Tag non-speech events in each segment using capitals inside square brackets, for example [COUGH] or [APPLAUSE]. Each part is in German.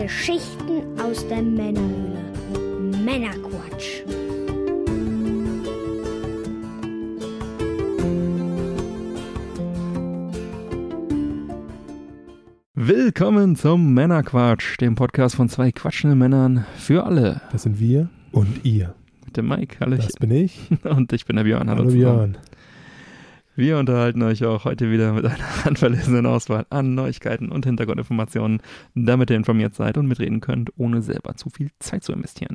Geschichten aus der Männerhöhle. Männerquatsch. Willkommen zum Männerquatsch, dem Podcast von zwei quatschenden Männern für alle. Das sind wir und ihr. Mit dem Mike, hallo. Das bin ich. [LAUGHS] Und ich bin der Björn. Hallo zusammen. Björn. Wir unterhalten euch auch heute wieder mit einer [LAUGHS] handverlesenen Auswahl an Neuigkeiten und Hintergrundinformationen, damit ihr informiert seid und mitreden könnt, ohne selber zu viel Zeit zu investieren.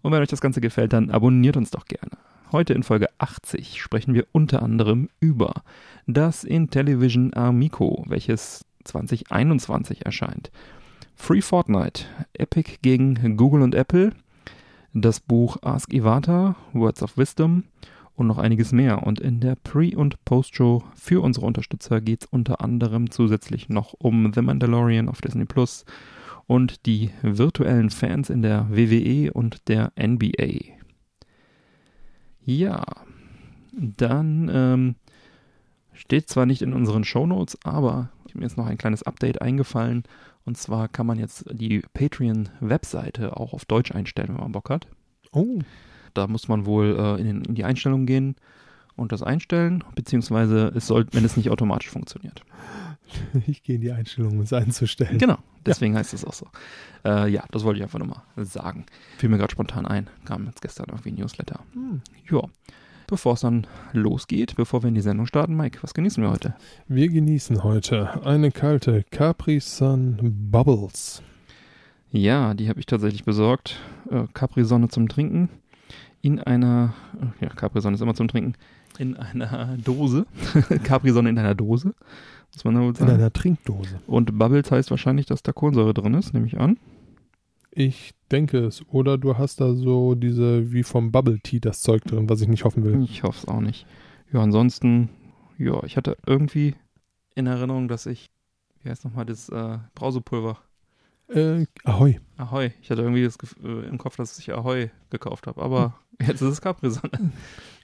Und wenn euch das Ganze gefällt, dann abonniert uns doch gerne. Heute in Folge 80 sprechen wir unter anderem über das Intellivision Amico, welches 2021 erscheint. Free Fortnite, Epic gegen Google und Apple, das Buch Ask Ivata, Words of Wisdom und noch einiges mehr. Und in der Pre- und Post-Show für unsere Unterstützer geht es unter anderem zusätzlich noch um The Mandalorian auf Disney Plus und die virtuellen Fans in der WWE und der NBA. Ja, dann ähm, steht zwar nicht in unseren Shownotes, aber mir ist noch ein kleines Update eingefallen. Und zwar kann man jetzt die Patreon-Webseite auch auf Deutsch einstellen, wenn man Bock hat. Oh, Da muss man wohl äh, in, den- in die Einstellungen gehen und das einstellen, beziehungsweise es soll, wenn es nicht automatisch funktioniert. [LAUGHS] ich gehe in die Einstellung, um es einzustellen. Genau, deswegen heißt es auch so. Äh, ja, das wollte ich einfach nur mal sagen. Fiel mir gerade spontan ein, kam jetzt gestern irgendwie ein Newsletter. Hm. Ja, bevor es dann losgeht, bevor wir in die Sendung starten, Mike, was genießen wir heute? Wir genießen heute eine kalte Capri Sun Bubbles. Ja, die habe ich tatsächlich besorgt. Äh, Capri-Sonne zum Trinken. In einer, ja, Capri-Sonne ist immer zum Trinken. In einer Dose. [LAUGHS] Capri-Sonne in einer Dose. Muss man da wohl In sagen. einer Trinkdose. Und Bubbles heißt wahrscheinlich, dass da Kohlensäure drin ist, nehme ich an. Ich denke es. Oder du hast da so diese, wie vom Bubble Tea, das Zeug drin, was ich nicht hoffen will. Ich hoffe es auch nicht. Ja, ansonsten, ja, ich hatte irgendwie in Erinnerung, dass ich, wie heißt nochmal das äh, Brausepulver? Äh, Ahoi. Ahoi. Ich hatte irgendwie das äh, im Kopf, dass ich Ahoi gekauft habe. Aber jetzt ist es Capri-Sonne.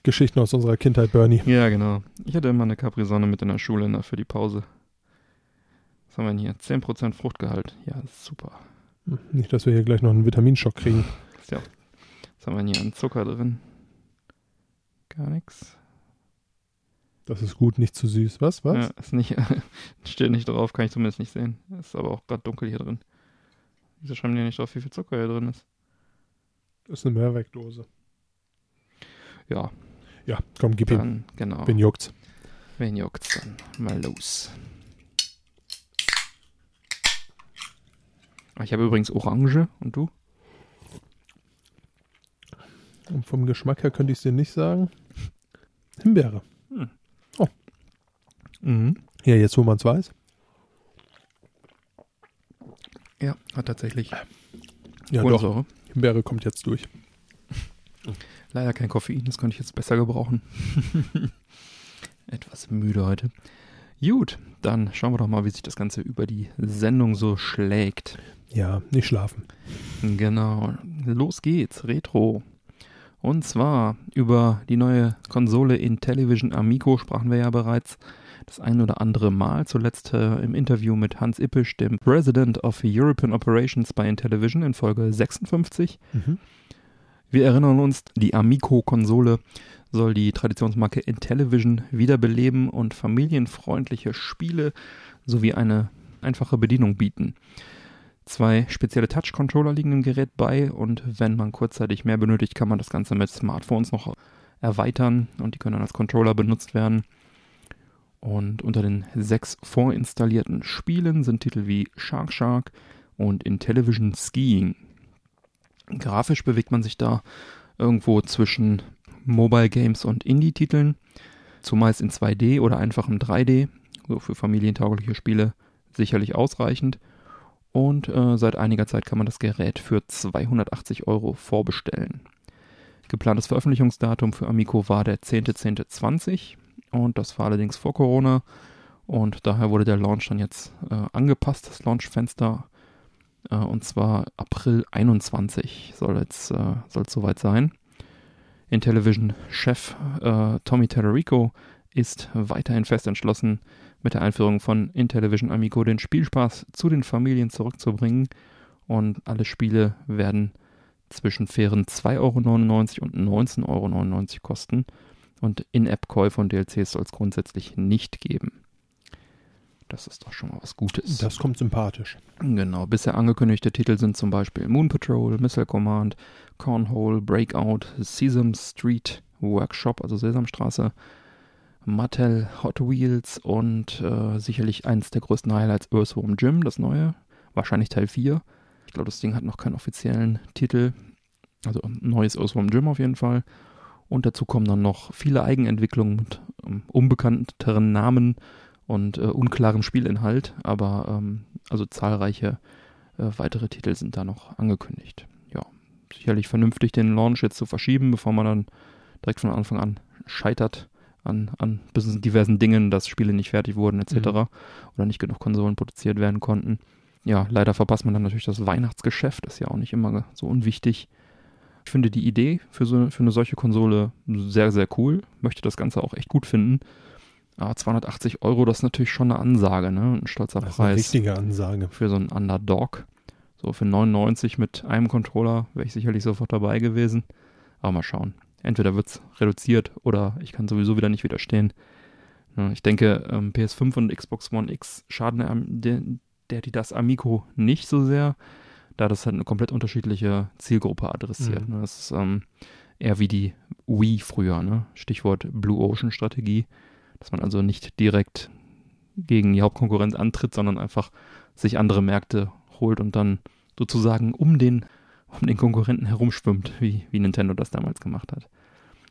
Geschichten aus unserer Kindheit, Bernie. Ja, genau. Ich hatte immer eine Capri-Sonne mit in der Schule ne, für die Pause. Was haben wir denn hier? 10% Fruchtgehalt. Ja, super. Nicht, dass wir hier gleich noch einen Vitaminschock kriegen. Ist ja, was haben wir denn hier an Zucker drin? Gar nichts. Das ist gut, nicht zu süß. Was? Was? Ja, ist nicht, [LAUGHS] steht nicht drauf, kann ich zumindest nicht sehen. Ist aber auch gerade dunkel hier drin. Wieso schreiben die nicht drauf, wie viel Zucker hier drin ist? Das ist eine Mehrwegdose. Ja, Ja, komm, gib ihm. dann, genau. Wen juckt's? Wen juckt's dann? Mal los. Ich habe übrigens Orange und du? Und vom Geschmack her könnte ich es dir nicht sagen. Himbeere. Mhm. Ja, jetzt wo man es weiß. Ja, hat tatsächlich Ja, doch. Kohlensäure. Himbeere kommt jetzt durch. [LAUGHS] Leider kein Koffein, das könnte ich jetzt besser gebrauchen. [LAUGHS] Etwas müde heute. Gut, dann schauen wir doch mal, wie sich das Ganze über die Sendung so schlägt. Ja, nicht schlafen. Genau, los geht's, Retro. Und zwar über die neue Konsole Intellivision Amico sprachen wir ja bereits das ein oder andere Mal, zuletzt äh, im Interview mit Hans Ippisch, dem President of European Operations bei Intellivision in Folge 56. Mhm. Wir erinnern uns, die Amico-Konsole soll die Traditionsmarke Intellivision wiederbeleben und familienfreundliche Spiele sowie eine einfache Bedienung bieten. Zwei spezielle Touch-Controller liegen im Gerät bei und wenn man kurzzeitig mehr benötigt, kann man das Ganze mit Smartphones noch erweitern und die können dann als Controller benutzt werden. Und unter den sechs vorinstallierten Spielen sind Titel wie Shark Shark und Intellivision Skiing. Grafisch bewegt man sich da irgendwo zwischen Mobile Games und Indie-Titeln, zumeist in 2D oder einfach im 3D, so für familientaugliche Spiele sicherlich ausreichend. Und äh, seit einiger Zeit kann man das Gerät für 280 Euro vorbestellen. Geplantes Veröffentlichungsdatum für Amico war der 10.10.20 und das war allerdings vor Corona und daher wurde der Launch dann jetzt äh, angepasst, das Launchfenster äh, und zwar April 21 soll jetzt äh, soll es soweit sein. Intellivision-Chef äh, Tommy Tallarico ist weiterhin fest entschlossen, mit der Einführung von Intellivision Amico den Spielspaß zu den Familien zurückzubringen. und alle Spiele werden zwischen fairen 2,99 Euro und 19,99 Euro kosten und In-App-Käufe und DLCs soll es grundsätzlich nicht geben. Das ist doch schon mal was Gutes. Das kommt sympathisch. Genau, bisher angekündigte Titel sind zum Beispiel Moon Patrol, Missile Command, Cornhole, Breakout, Sesame Street Workshop, also Sesamstraße, Mattel, Hot Wheels und äh, sicherlich eins der größten Highlights Earthworm Jim, das neue, wahrscheinlich Teil 4. Ich glaube, das Ding hat noch keinen offiziellen Titel, also ein neues Earthworm Jim auf jeden Fall. Und dazu kommen dann noch viele Eigenentwicklungen mit ähm, unbekannteren Namen und äh, unklarem Spielinhalt, aber ähm, also zahlreiche äh, weitere Titel sind da noch angekündigt. Ja, sicherlich vernünftig den Launch jetzt zu verschieben, bevor man dann direkt von Anfang an scheitert an, an diversen Dingen, dass Spiele nicht fertig wurden etc. Mhm. oder nicht genug Konsolen produziert werden konnten. Ja, leider verpasst man dann natürlich das Weihnachtsgeschäft, ist ja auch nicht immer so unwichtig. Ich finde die Idee für, so, für eine solche Konsole sehr, sehr cool, möchte das Ganze auch echt gut finden. Ah, 280 Euro, das ist natürlich schon eine Ansage, ne? Ein stolzer das Preis. Eine richtige Ansage. Für so einen Underdog. So für 99 mit einem Controller wäre ich sicherlich sofort dabei gewesen. Aber mal schauen. Entweder wird es reduziert oder ich kann sowieso wieder nicht widerstehen. Ich denke, ähm, PS5 und Xbox One X schaden der, der die das Amico nicht so sehr, da das halt eine komplett unterschiedliche Zielgruppe adressiert. Mhm. Das ist ähm, eher wie die Wii früher, ne? Stichwort Blue Ocean Strategie dass man also nicht direkt gegen die Hauptkonkurrenz antritt, sondern einfach sich andere Märkte holt und dann sozusagen um den, um den Konkurrenten herumschwimmt, wie, wie Nintendo das damals gemacht hat.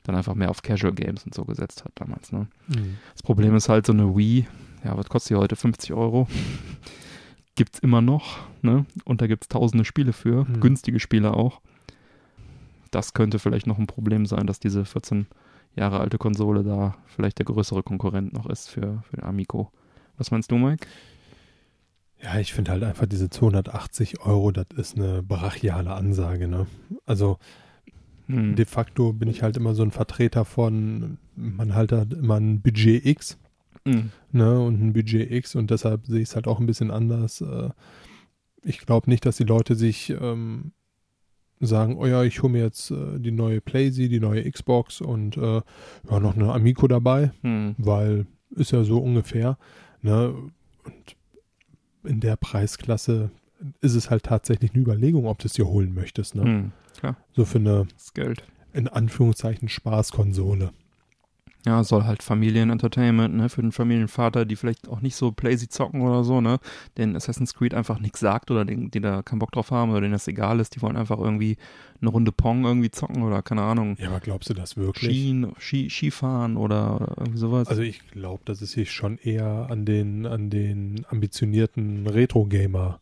Dann einfach mehr auf Casual Games und so gesetzt hat damals. Ne? Mhm. Das Problem ist halt so eine Wii, ja, was kostet die heute? 50 Euro? [LAUGHS] Gibt's immer noch, ne? Und da gibt es tausende Spiele für, mhm. günstige Spiele auch. Das könnte vielleicht noch ein Problem sein, dass diese 14 Jahre alte Konsole da vielleicht der größere Konkurrent noch ist für, für den Amico. Was meinst du, Mike? Ja, ich finde halt einfach diese 280 Euro, das ist eine brachiale Ansage, ne? Also hm. de facto bin ich halt immer so ein Vertreter von, man halt hat immer ein Budget X, hm. ne? Und ein Budget X und deshalb sehe ich es halt auch ein bisschen anders. Äh, ich glaube nicht, dass die Leute sich ähm, sagen, oh ja, ich hole mir jetzt äh, die neue PlayZ, die neue Xbox und äh, ja, noch eine Amico dabei, hm. weil ist ja so ungefähr. Ne? Und in der Preisklasse ist es halt tatsächlich eine Überlegung, ob du es dir holen möchtest. Ne? Hm. So für eine, das Geld. in Anführungszeichen, Spaßkonsole ja, soll halt Familienentertainment, ne, für den Familienvater, die vielleicht auch nicht so Playsy zocken oder so, ne, den Assassin's Creed einfach nichts sagt oder den, die da keinen Bock drauf haben oder denen das egal ist, die wollen einfach irgendwie eine Runde Pong irgendwie zocken oder keine Ahnung. Ja, aber glaubst du das wirklich? Skien, Ski, Skifahren oder irgendwie sowas? Also ich glaube, dass es sich schon eher an den, an den ambitionierten Retro-Gamer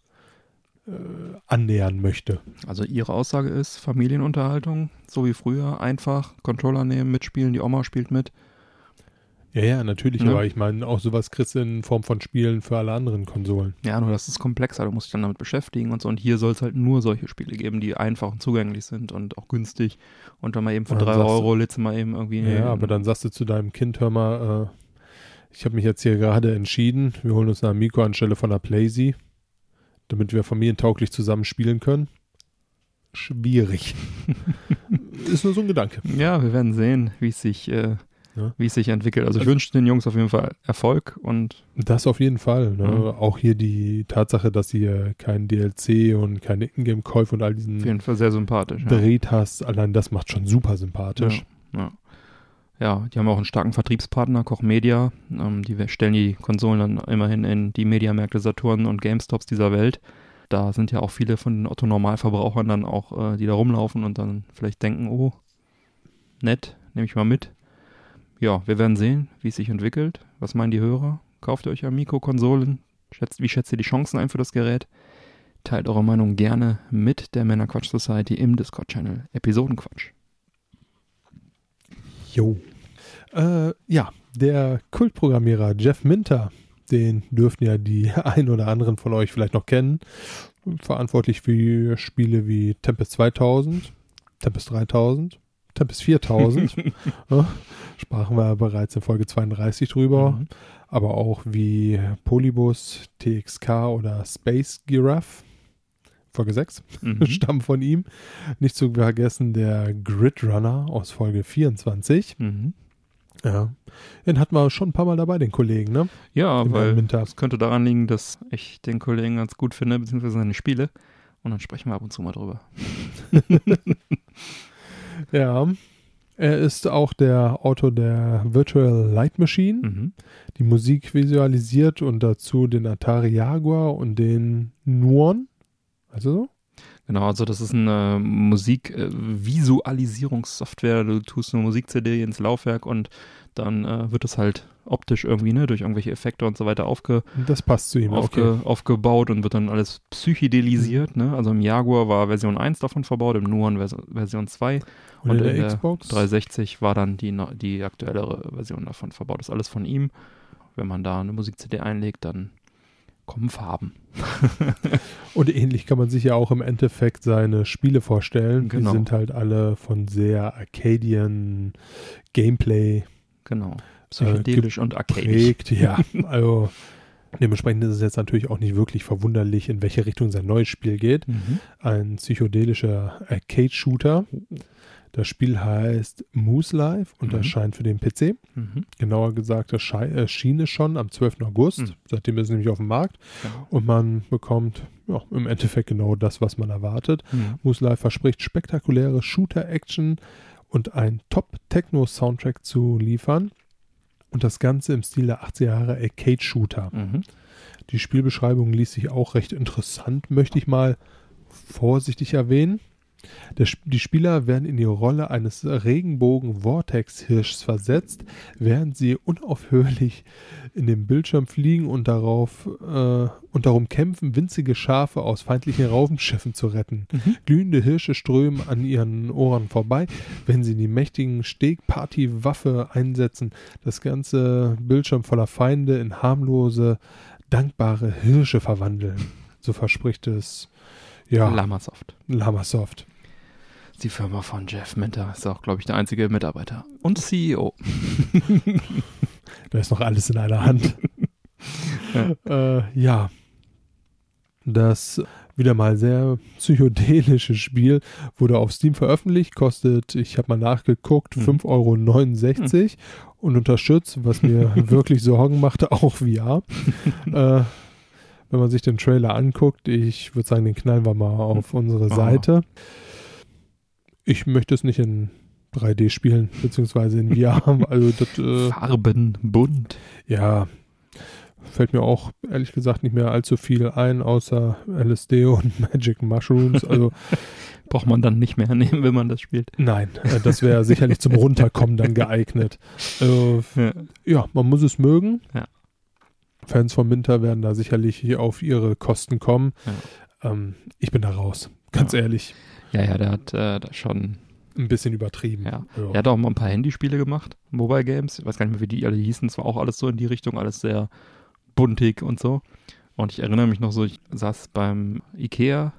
äh, annähern möchte. Also ihre Aussage ist Familienunterhaltung, so wie früher, einfach Controller nehmen, mitspielen, die Oma spielt mit. Ja, ja, natürlich, ja. aber ich meine, auch sowas kriegst du in Form von Spielen für alle anderen Konsolen. Ja, nur das ist komplexer, du musst dich dann damit beschäftigen und so. Und hier soll es halt nur solche Spiele geben, die einfach und zugänglich sind und auch günstig. Und dann mal eben für drei Euro du mal eben irgendwie. Ja, aber dann sagst du zu deinem Kind, hör mal, äh, ich habe mich jetzt hier gerade entschieden, wir holen uns eine Amico anstelle von einer Playsee, damit wir familientauglich zusammen spielen können. Schwierig. [LAUGHS] ist nur so ein Gedanke. Ja, wir werden sehen, wie es sich äh, ja. wie es sich entwickelt. Also ich also, wünsche den Jungs auf jeden Fall Erfolg und das auf jeden Fall. Ne? Mhm. Auch hier die Tatsache, dass ihr kein DLC und keine Ingame-Käufe und all diesen auf jeden Fall sehr sympathisch. Dreht ja. hast, allein das macht schon super sympathisch. Ja. ja. Ja, die haben auch einen starken Vertriebspartner, Koch Media. Ähm, die stellen die Konsolen dann immerhin in die Mediamärkte Saturn und GameStops dieser Welt. Da sind ja auch viele von den Otto-Normalverbrauchern dann auch, äh, die da rumlaufen und dann vielleicht denken, oh, nett, nehme ich mal mit ja, wir werden sehen, wie es sich entwickelt. Was meinen die Hörer? Kauft ihr euch Amico-Konsolen? Schätzt, wie schätzt ihr die Chancen ein für das Gerät? Teilt eure Meinung gerne mit der Männerquatsch Society im Discord-Channel Episodenquatsch. Jo. Äh, ja, der Kultprogrammierer Jeff Minter, den dürften ja die [LAUGHS] ein oder anderen von euch vielleicht noch kennen. Verantwortlich für Spiele wie Tempest 2000, Tempest 3000, Tempest 4000. [LAUGHS] ja, sprachen wir bereits in Folge 32 drüber. Mhm. Aber auch wie Polybus, TXK oder Space Giraffe. Folge 6, Mhm. [LAUGHS] stammen von ihm. Nicht zu vergessen der Grid Runner aus Folge 24. Mhm. Ja, den hatten wir schon ein paar Mal dabei, den Kollegen, ne? Ja, Den weil das könnte daran liegen, dass ich den Kollegen ganz gut finde, beziehungsweise seine Spiele. Und dann sprechen wir ab und zu mal drüber. [LAUGHS] Ja. Er ist auch der Autor der Virtual Light Machine, Mhm. die Musik visualisiert und dazu den Atari Jaguar und den Nuon. Also so? Genau, also das ist eine Musikvisualisierungssoftware. Du tust eine Musik-CD ins Laufwerk und dann äh, wird es halt optisch irgendwie, ne, durch irgendwelche Effekte und so weiter aufge, Das passt zu ihm. aufge, Okay. aufgebaut und wird dann alles psychedelisiert, ne? Also im Jaguar war Version 1 davon verbaut, im Nuon Vers Version 2 Und, und in der der Xbox? 360 war dann die, die aktuellere Version davon verbaut. Das ist alles von ihm. Wenn man da eine Musik-CD einlegt, dann kommen Farben. [LAUGHS] Und ähnlich kann man sich ja auch im Endeffekt seine Spiele vorstellen. Genau. Die sind halt alle von sehr Arcadian Gameplay Genau. Psychedelisch und arcadisch. geprägt. Ja, [LAUGHS] also dementsprechend ist es jetzt natürlich auch nicht wirklich verwunderlich, in welche Richtung sein neues Spiel geht. Mhm. Ein psychedelischer Arcade-Shooter. Das Spiel heißt Moose Life und Mhm. erscheint für den PC. Mhm. Genauer gesagt, das schei- erschien es schon am 12. August. Mhm. Seitdem ist es nämlich auf dem Markt. Genau. Und man bekommt ja, im Endeffekt genau das, was man erwartet. Mhm. Moose Life verspricht spektakuläre Shooter-Action und einen Top-Techno-Soundtrack zu liefern. Und das Ganze im Stil der 80er Jahre Arcade-Shooter. Mhm. Die Spielbeschreibung ließ sich auch recht interessant, möchte ich mal vorsichtig erwähnen. Die Spieler werden in die Rolle eines Regenbogen-Vortex-Hirschs versetzt, während sie unaufhörlich in den Bildschirm fliegen und darauf äh, und darum kämpfen, winzige Schafe aus feindlichen Raumschiffen zu retten. Mhm. Glühende Hirsche strömen an ihren Ohren vorbei, wenn sie die mächtigen Steg-Party-Waffe einsetzen. Das ganze Bildschirm voller Feinde in harmlose, dankbare Hirsche verwandeln. So verspricht es, ja, Lamasoft. Lamasoft. Die Firma von Jeff Minter ist auch, glaube ich, der einzige Mitarbeiter. Und CEO. [LAUGHS] Da ist noch alles in einer Hand. äh, ja. Das wieder mal sehr psychedelische Spiel wurde auf Steam veröffentlicht, kostet, ich habe mal nachgeguckt, Mhm. 5,69 Euro und unterstützt, was mir [LAUGHS] wirklich Sorgen machte, auch VR. [LAUGHS] äh, wenn man sich den Trailer anguckt, ich würde sagen, den knallen wir mal auf unsere Oh. Ich möchte es nicht in 3D spielen, beziehungsweise in VR. [LAUGHS] Also das, äh, Farben, bunt. ja, fällt mir auch ehrlich gesagt nicht mehr allzu viel ein, außer LSD und [LAUGHS] Magic Mushrooms. Also [LAUGHS] Braucht man dann nicht mehr nehmen, wenn man das spielt. nein, äh, das wäre sicherlich zum Runterkommen dann geeignet. Also, Ja. ja, man muss es mögen. Ja. Fans von Minter werden da sicherlich hier auf ihre Kosten kommen. Ähm, ich bin da raus, ganz Ja. ehrlich. Ja, ja, der hat äh, da schon. Ein bisschen übertrieben. Ja. Er hat auch mal ein paar Handyspiele gemacht, Mobile Games. Ich weiß gar nicht mehr, wie die alle hießen. Es war auch alles so in die Richtung, alles sehr buntig und so. Und ich erinnere mich noch so, ich saß beim Ikea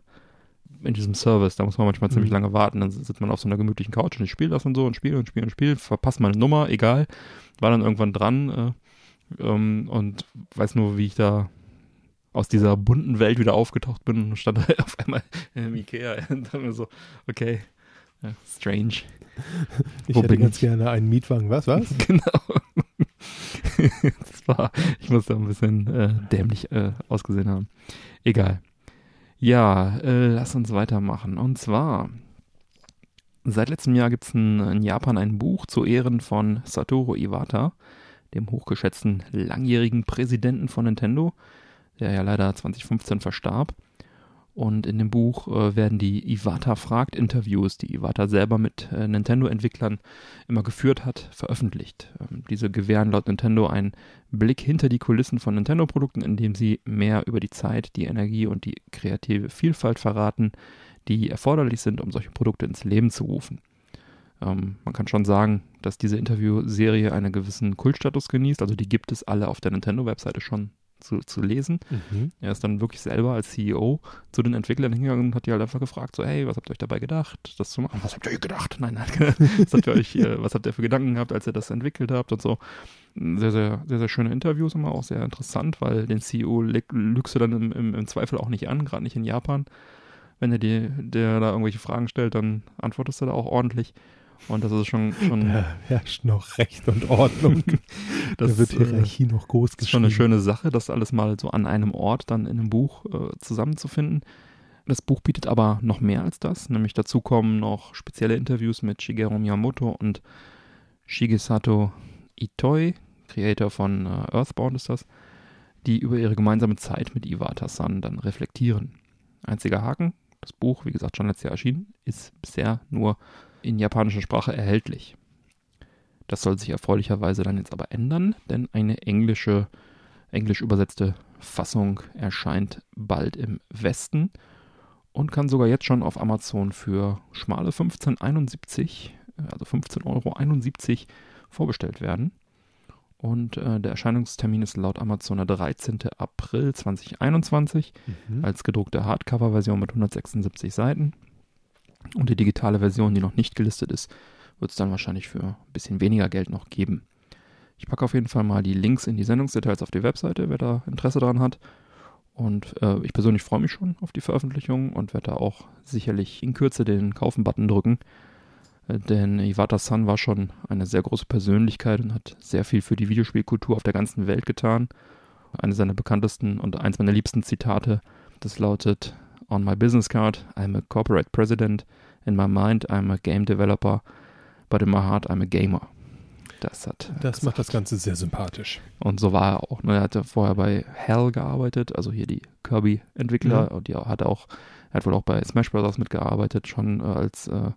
in diesem Service, da muss man manchmal ziemlich Mhm. lange warten, dann sitzt man auf so einer gemütlichen Couch und ich spiele das und so und spiele und spiele und spiele, verpasst meine Nummer, egal. War dann irgendwann dran äh, ähm, und weiß nur, wie ich da aus dieser bunten Welt wieder aufgetaucht bin und stand da [LAUGHS] auf einmal im Ikea [LAUGHS] und dann mir so, okay, ja, strange. ich wo hätte bin ganz ich? gerne einen Mietwagen. Was, was? [LAUGHS] Genau. das war, ich muss da ein bisschen äh, dämlich äh, ausgesehen haben. Egal. Ja, äh, lass uns weitermachen. Und zwar, seit letztem Jahr gibt es in Japan ein Buch zu Ehren von Satoru Iwata, dem hochgeschätzten langjährigen Präsidenten von Nintendo, der ja leider 2015 verstarb. Und in dem Buch äh, werden die Iwata fragt Interviews, die Iwata selber mit äh, Nintendo-Entwicklern immer geführt hat, veröffentlicht. Ähm, diese gewähren laut Nintendo einen Blick hinter die Kulissen von Nintendo-Produkten, indem sie mehr über die Zeit, die Energie und die kreative Vielfalt verraten, die erforderlich sind, um solche Produkte ins Leben zu rufen. Ähm, man kann schon sagen, dass diese Interviewserie einen gewissen Kultstatus genießt, also die gibt es alle auf der Nintendo-Webseite schon zu, zu lesen. Mhm. Er ist dann wirklich selber als CEO zu den Entwicklern hingegangen und hat die halt einfach gefragt, so, hey, was habt ihr euch dabei gedacht, das zu machen? Was habt ihr euch gedacht? Nein, nein, [LAUGHS] was habt ihr euch, äh, was habt ihr für Gedanken gehabt, als ihr das entwickelt habt und so. Sehr, sehr, sehr, sehr schöne Interviews, immer auch sehr interessant, weil den CEO lügst du dann im, im, im Zweifel auch nicht an, gerade nicht in Japan. wenn er dir, der da irgendwelche Fragen stellt, dann antwortest du da auch ordentlich. Und das ist schon. schon da herrscht noch Recht und Ordnung. [LAUGHS] das da wird äh, Hierarchie noch groß ist schon eine schöne Sache, das alles mal so an einem Ort dann in einem Buch äh, zusammenzufinden. Das Buch bietet aber noch mehr als das, nämlich dazu kommen noch spezielle Interviews mit Shigeru Miyamoto und Shigesato Itoi, Creator von äh, Earthbound ist das, die über ihre gemeinsame Zeit mit Iwata-san dann reflektieren. Einziger Haken, das Buch, wie gesagt, schon letztes Jahr erschienen, ist bisher nur in japanischer Sprache erhältlich. Das soll sich erfreulicherweise dann jetzt aber ändern, denn eine englische, englisch übersetzte Fassung erscheint bald im Westen und kann sogar jetzt schon auf Amazon für schmale 15,71, also 15,71 Euro vorbestellt werden. Und äh, der Erscheinungstermin ist laut Amazon der 13. April 2021 mhm. als gedruckte Hardcover-Version mit 176 Seiten. Und die digitale Version, die noch nicht gelistet ist, wird es dann wahrscheinlich für ein bisschen weniger Geld noch geben. Ich packe auf jeden Fall mal die Links in die Sendungsdetails auf die Webseite, wer da Interesse daran hat. Und äh, ich persönlich freue mich schon auf die Veröffentlichung und werde da auch sicherlich in Kürze den Kaufen-Button drücken. Äh, denn Iwata-san war schon eine sehr große Persönlichkeit und hat sehr viel für die Videospielkultur auf der ganzen Welt getan. Eine seiner bekanntesten und eins meiner liebsten Zitate, das lautet On my business card, I'm a corporate president. In my mind, I'm a game developer. But in my heart, I'm a gamer. Das hat. Das macht das Ganze sehr sympathisch. Und so war er auch. Ne? Er hatte vorher bei Hell gearbeitet, also hier die Kirby-Entwickler. Mhm. Und die hat auch, er hat wohl auch bei Smash Bros. mitgearbeitet, schon äh, als äh,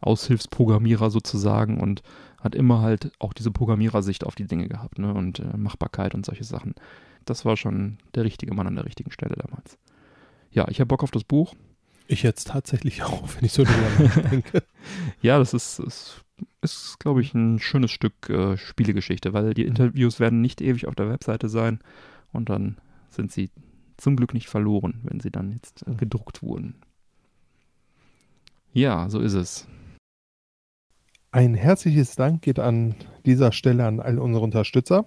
Aushilfsprogrammierer sozusagen und hat immer halt auch diese Programmierersicht auf die Dinge gehabt, ne? Und äh, Machbarkeit und solche Sachen. Das war schon der richtige Mann an der richtigen Stelle damals. Ja, ich habe Bock auf das Buch. Ich jetzt tatsächlich [LAUGHS] auch, wenn ich so drüber nachdenke. [LAUGHS] ja, das ist, ist ist, glaube ich, ein schönes Stück äh, Spielegeschichte, weil die Interviews werden nicht ewig auf der Webseite sein und dann sind sie zum Glück nicht verloren, wenn sie dann jetzt äh, gedruckt wurden. Ja, so ist es. Ein herzliches Dank geht an dieser Stelle an all unsere Unterstützer.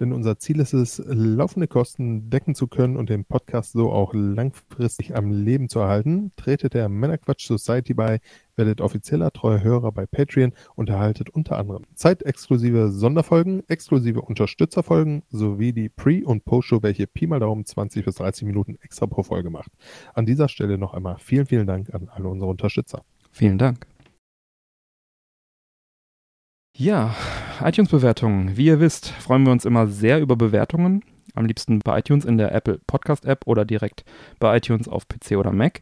Denn unser Ziel ist es, laufende Kosten decken zu können und den Podcast so auch langfristig am Leben zu erhalten. Tretet der Männerquatsch Society bei, werdet offizieller treuer Hörer bei Patreon und erhaltet unter anderem zeitexklusive Sonderfolgen, exklusive Unterstützerfolgen sowie die Pre- und Post-Show, welche Pi mal Daumen 20 bis 30 Minuten extra pro Folge macht. An dieser Stelle noch einmal vielen, vielen Dank an alle unsere Unterstützer. Vielen Dank. Ja, iTunes-Bewertungen. Wie ihr wisst, freuen wir uns immer sehr über Bewertungen. Am liebsten bei iTunes in der Apple Podcast-App oder direkt bei iTunes auf PC oder Mac.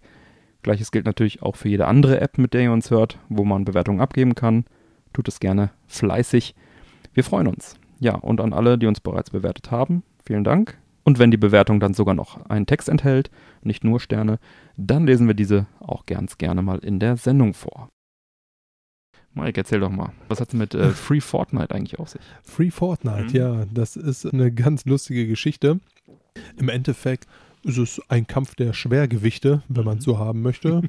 Gleiches gilt natürlich auch für jede andere App, mit der ihr uns hört, wo man Bewertungen abgeben kann. Tut es gerne fleißig. Wir freuen uns. Ja, und an alle, die uns bereits bewertet haben, vielen Dank. Und wenn die Bewertung dann sogar noch einen Text enthält, nicht nur Sterne, dann lesen wir diese auch ganz gerne mal in der Sendung vor. Mike, erzähl doch mal, was hat es mit äh, Free Fortnite eigentlich auf sich? Free Fortnite, mhm. ja, das ist eine ganz lustige Geschichte. Im Endeffekt ist es ein Kampf der Schwergewichte, wenn man es so haben möchte.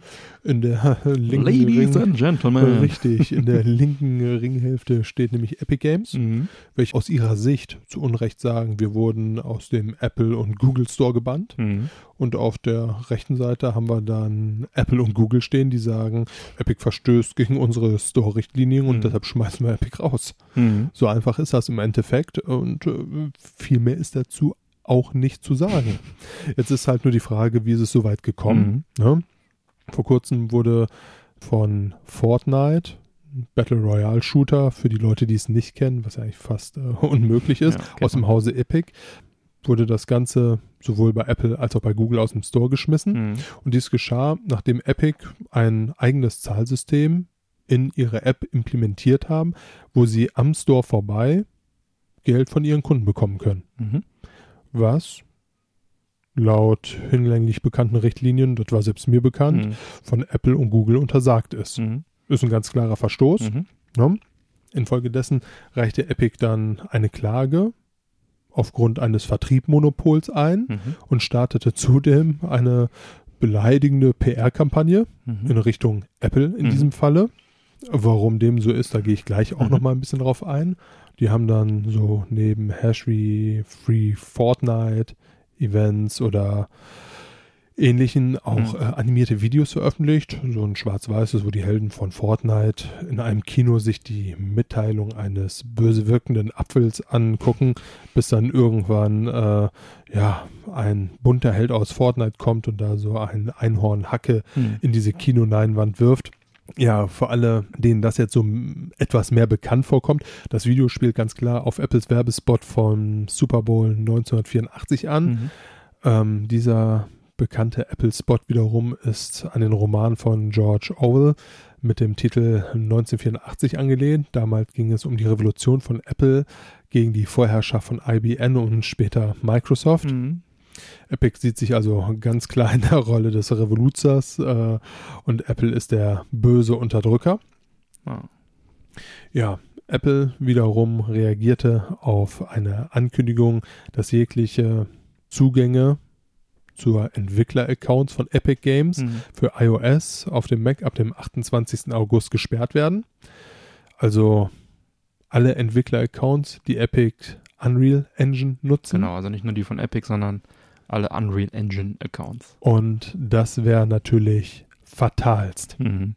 In der [LAUGHS] linken Ladies Ring, and Gentlemen. Richtig, in der [LAUGHS] linken Ringhälfte steht nämlich Epic Games, mhm. welche aus ihrer Sicht zu Unrecht sagen, wir wurden aus dem Apple und Google Store gebannt. Mhm. Und auf der rechten Seite haben wir dann Apple und Google stehen, die sagen, Epic verstößt gegen unsere Store-Richtlinien und mhm. deshalb schmeißen wir Epic raus. Mhm. So einfach ist das im Endeffekt und äh, viel mehr ist dazu auch nicht zu sagen. Jetzt ist halt nur die Frage, wie ist es so weit gekommen. Mhm. Ne? Vor kurzem wurde von Fortnite Battle Royale Shooter für die Leute, die es nicht kennen, was eigentlich fast äh, [LAUGHS] unmöglich ist, ja, aus dem Hause Epic, wurde das Ganze sowohl bei Apple als auch bei Google aus dem Store geschmissen. Mhm. Und dies geschah, nachdem Epic ein eigenes Zahlsystem in ihre App implementiert haben, wo sie am Store vorbei Geld von ihren Kunden bekommen können. Mhm was laut hinlänglich bekannten Richtlinien, das war selbst mir bekannt, mhm. von Apple und Google untersagt ist. Mhm. Ist ein ganz klarer Verstoß. Mhm. Ne? Infolgedessen reichte Epic dann eine Klage aufgrund eines Vertriebmonopols ein mhm. und startete zudem eine beleidigende PR-Kampagne mhm. in Richtung Apple in mhm. diesem Falle. Warum dem so ist, da gehe ich gleich auch mhm. noch mal ein bisschen drauf ein. Die haben dann so neben Hashry, Free Fortnite Events oder ähnlichen auch mhm. äh, animierte Videos veröffentlicht. So ein schwarz-weißes, wo die Helden von Fortnite in einem Kino sich die Mitteilung eines böse wirkenden Apfels angucken, bis dann irgendwann äh, ja ein bunter Held aus Fortnite kommt und da so ein Einhornhacke mhm. in diese Kinoleinwand wirft. Ja, für alle, denen das jetzt so etwas mehr bekannt vorkommt, das Video spielt ganz klar auf Apples Werbespot vom Super Bowl 1984 an. Mhm. Ähm, dieser bekannte Apple-Spot wiederum ist an den Roman von George Orwell mit dem Titel 1984 angelehnt. Damals ging es um die Revolution von Apple gegen die Vorherrschaft von IBM und später Microsoft. Mhm. Epic sieht sich also ganz klar in der Rolle des Revoluzers äh, und Apple ist der böse Unterdrücker. Ah. Ja, Apple wiederum reagierte auf eine Ankündigung, dass jegliche Zugänge zur Entwickler-Accounts von Epic Games mhm. für iOS auf dem Mac ab dem 28. August gesperrt werden. Also alle Entwickler-Accounts, die Epic Unreal Engine nutzen. Genau, also nicht nur die von Epic, sondern alle Unreal Engine Accounts. Und das wäre natürlich fatalst. Mhm.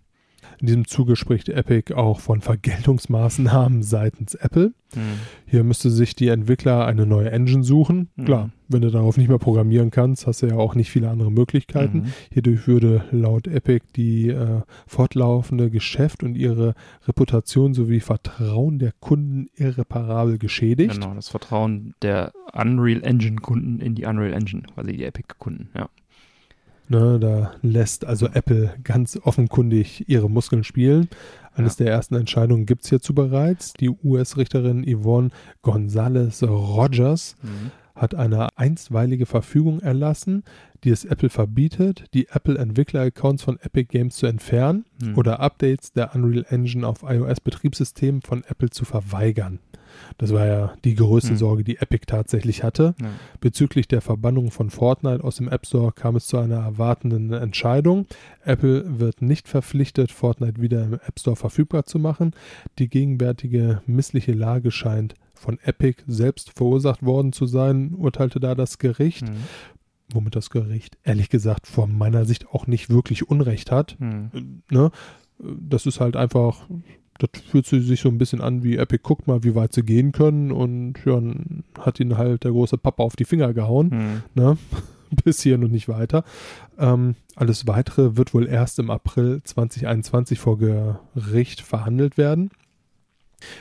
In diesem Zuge spricht Epic auch von Vergeltungsmaßnahmen seitens Apple. Mhm. Hier müsste sich die Entwickler eine neue Engine suchen. Mhm. Klar, wenn du darauf nicht mehr programmieren kannst, hast du ja auch nicht viele andere Möglichkeiten. Mhm. Hierdurch würde laut Epic die äh, fortlaufende Geschäft und ihre Reputation sowie Vertrauen der Kunden irreparabel geschädigt. Genau, das Vertrauen der Unreal Engine Kunden in die Unreal Engine, quasi die Epic Kunden, ja. Ne, da lässt also Apple ganz offenkundig ihre Muskeln spielen. Eines ja. der ersten Entscheidungen gibt es hierzu bereits. Die US-Richterin Yvonne Gonzalez Rogers mhm. Hat eine einstweilige Verfügung erlassen, die es Apple verbietet, die Apple-Entwickler-Accounts von Epic Games zu entfernen mhm. oder Updates der Unreal Engine auf iOS-Betriebssystemen von Apple zu verweigern. Das war ja die größte mhm. Sorge, die Epic tatsächlich hatte. Ja. Bezüglich der Verbannung von Fortnite aus dem App Store kam es zu einer erwartenden Entscheidung. Apple wird nicht verpflichtet, Fortnite wieder im App Store verfügbar zu machen. Die gegenwärtige missliche Lage scheint von Epic selbst verursacht worden zu sein, urteilte da das Gericht. Mhm. Womit das Gericht ehrlich gesagt von meiner Sicht auch nicht wirklich Unrecht hat. Mhm. Ne? Das ist halt einfach das fühlt sich so ein bisschen an wie Epic, guckt mal, wie weit sie gehen können und ja, hat ihn halt der große Papa auf die Finger gehauen. Mhm. Ne? [LAUGHS] Bis hier und nicht weiter. Ähm, alles weitere wird wohl erst im April 2021 vor Gericht verhandelt werden.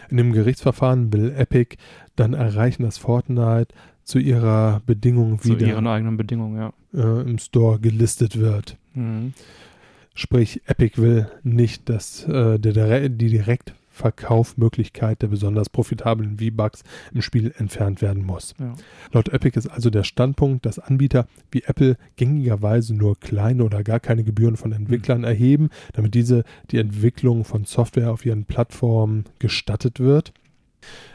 In dem Gerichtsverfahren will Epic dann erreichen, dass Fortnite zu ihrer Bedingung wieder zu ihren eigenen Bedingungen, ja. Äh, im Store gelistet wird. Mhm. Sprich, Epic will nicht, dass äh, der, die Direktverkaufmöglichkeit der besonders profitablen V-Bucks im Spiel entfernt werden muss. Ja. Laut Epic ist also der Standpunkt, dass Anbieter wie Apple gängigerweise nur kleine oder gar keine Gebühren von Entwicklern mhm. erheben, damit diese die Entwicklung von Software auf ihren Plattformen gestattet wird.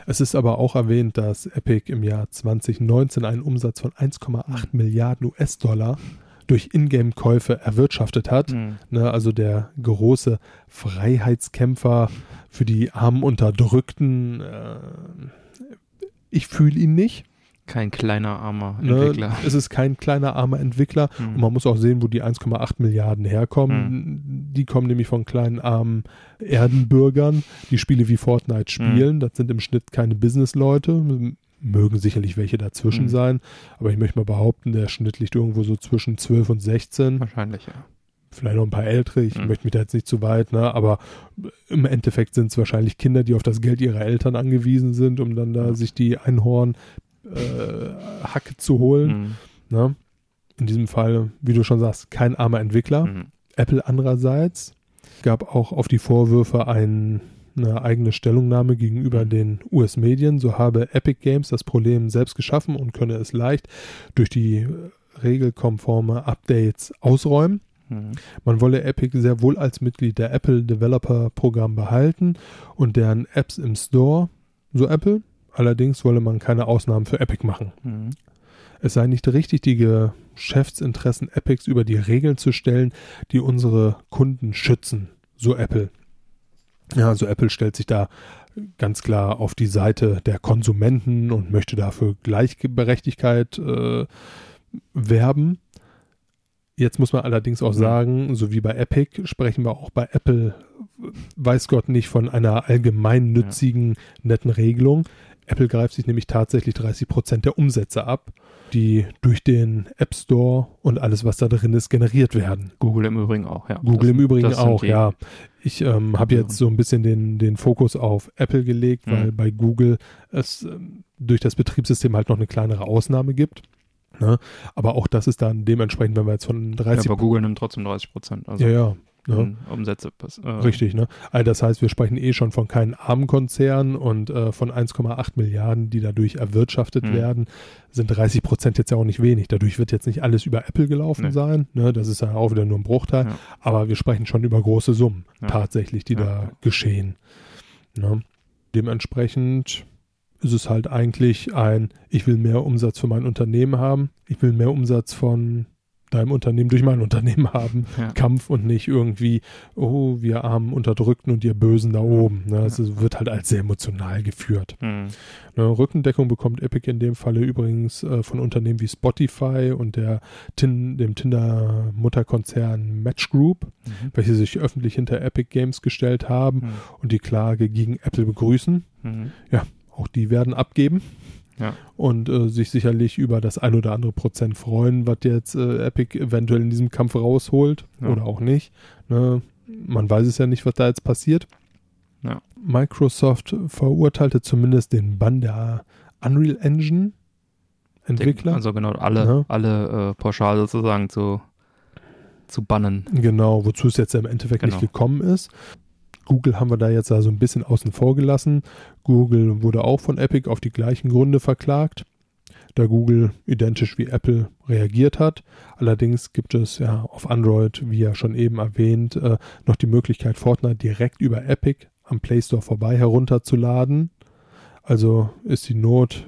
Es ist aber auch erwähnt, dass Epic im Jahr 2019 einen Umsatz von 1,8 mhm. Milliarden US-Dollar durch Ingame-Käufe erwirtschaftet hat. Mhm. Ne, also der große Freiheitskämpfer für die armen Unterdrückten. Äh, ich fühle ihn nicht. Kein kleiner armer ne, Entwickler. Ne, es ist kein kleiner armer Entwickler. Mhm. Und man muss auch sehen, wo die 1,8 Milliarden herkommen. Mhm. Die kommen nämlich von kleinen armen Erdenbürgern, die Spiele wie Fortnite spielen. Mhm. Das sind im Schnitt keine Businessleute mögen sicherlich welche dazwischen mhm. sein, aber ich möchte mal behaupten, der Schnitt liegt irgendwo so zwischen 12 und 16. Wahrscheinlich, ja. Vielleicht noch ein paar ältere, ich mhm. möchte mich da jetzt nicht zu weit, ne? aber im Endeffekt sind es wahrscheinlich Kinder, die auf das Geld ihrer Eltern angewiesen sind, um dann da sich die Einhorn äh, zu holen. Mhm. Ne? In diesem Fall, wie du schon sagst, kein armer Entwickler. Mhm. Apple andererseits gab auch auf die Vorwürfe einen eine eigene Stellungnahme gegenüber mhm. den US-Medien. So habe Epic Games das Problem selbst geschaffen und könne es leicht durch die regelkonforme Updates ausräumen. Mhm. Man wolle Epic sehr wohl als Mitglied der Apple Developer Programm behalten und deren Apps im Store, so Apple. Allerdings wolle man keine Ausnahmen für Epic machen. Mhm. Es sei nicht richtig, die Geschäftsinteressen Epics über die Regeln zu stellen, die unsere Kunden schützen, so Apple. Ja, also Apple stellt sich da ganz klar auf die Seite der Konsumenten und möchte dafür Gleichberechtigkeit äh, werben. Jetzt muss man allerdings auch sagen, so wie bei Epic sprechen wir auch bei Apple, weiß Gott nicht, von einer allgemeinnützigen, netten Regelung. Apple greift sich nämlich tatsächlich 30 Prozent der Umsätze ab, die durch den App Store und alles, was da drin ist, generiert werden. Google im Übrigen auch, ja. Google Das- im Übrigen auch, ja. Ich ähm, habe jetzt so ein bisschen den, den Fokus auf Apple gelegt, weil Mhm. bei Google es ähm, durch das Betriebssystem halt noch eine kleinere Ausnahme gibt. Ne? Aber auch das ist dann dementsprechend, wenn wir jetzt von Ja, 30 aber Google nimmt trotzdem 30 Prozent. Also ja, ja, ne? Umsätze. Äh, Richtig, ne? Also das heißt, wir sprechen eh schon von keinen armen Konzernen und äh, von 1,8 Milliarden, die dadurch erwirtschaftet Mhm. werden, sind 30 Prozent jetzt ja auch nicht wenig. Dadurch wird jetzt nicht alles über Apple gelaufen Nee. sein, ne? Das ist ja auch wieder nur ein Bruchteil. Ja. Aber wir sprechen schon über große Summen Ja. tatsächlich, die Ja. da geschehen. Ne? Dementsprechend ist es halt eigentlich ein, ich will mehr Umsatz für mein Unternehmen haben, ich will mehr Umsatz von deinem Unternehmen durch mein Unternehmen haben. [LAUGHS] Ja. Kampf und nicht irgendwie, oh, wir armen Unterdrückten und ihr Bösen da oben. Ne? Es ist- wird halt als sehr emotional geführt. Hm. Ne? Rückendeckung bekommt Epic in dem Falle übrigens äh, von Unternehmen wie Spotify und der Tin, dem Tinder-Mutterkonzern Match Group, Mhm. welche sich öffentlich hinter Epic Games gestellt haben Mhm. und die Klage gegen Apple begrüßen. Mhm. Auch die werden abgeben. Ja. Und äh, sich sicherlich über das ein oder andere Prozent freuen, was jetzt äh, Epic eventuell in diesem Kampf rausholt Ja. oder auch nicht. Ne? Man weiß es ja nicht, was da jetzt passiert. Ja. Microsoft verurteilte zumindest den Bann der Unreal Engine Entwickler. Also genau, alle, Ja. alle äh, pauschal sozusagen zu, zu bannen. Genau, wozu es jetzt im Endeffekt Genau. nicht gekommen ist. Google haben wir da jetzt also ein bisschen außen vor gelassen. Google wurde auch von Epic auf die gleichen Gründe verklagt, da Google identisch wie Apple reagiert hat. Allerdings gibt es ja auf Android, wie ja schon eben erwähnt, äh, noch die Möglichkeit, Fortnite direkt über Epic am Play Store vorbei herunterzuladen. Also ist die Not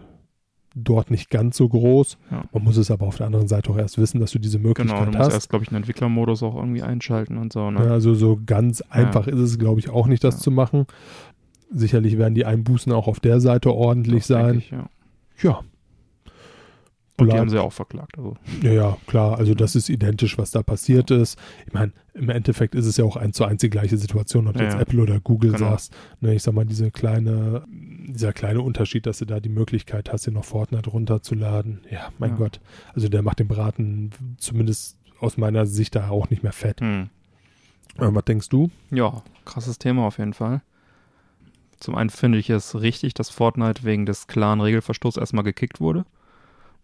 dort nicht ganz so groß. Ja. Man muss es aber auf der anderen Seite auch erst wissen, dass du diese Möglichkeit Genau, du musst hast. erst, glaube ich, einen Entwicklermodus auch irgendwie einschalten und so. Ja, Ne? also so ganz einfach ist es, glaube ich, auch nicht, das Ja. zu machen. Sicherlich werden die Einbußen auch auf der Seite ordentlich Das sein. Ich, ja. Ja. Und die haben sie auch verklagt. Also. ja, ja, klar. Also das ist identisch, was da passiert ist. Ich meine, im Endeffekt ist es ja auch eins zu eins die gleiche Situation, ob du Ja, jetzt. Apple oder Google Genau. sagst. Ne, ich sag mal, diese kleine, dieser kleine Unterschied, dass du da die Möglichkeit hast, dir noch Fortnite runterzuladen. Ja, mein Ja. Gott. Also der macht den Braten zumindest aus meiner Sicht da auch nicht mehr fett. Hm. Äh, was denkst du? Ja, krasses Thema auf jeden Fall. Zum einen finde ich es richtig, dass Fortnite wegen des klaren Regelverstoßes erstmal gekickt wurde.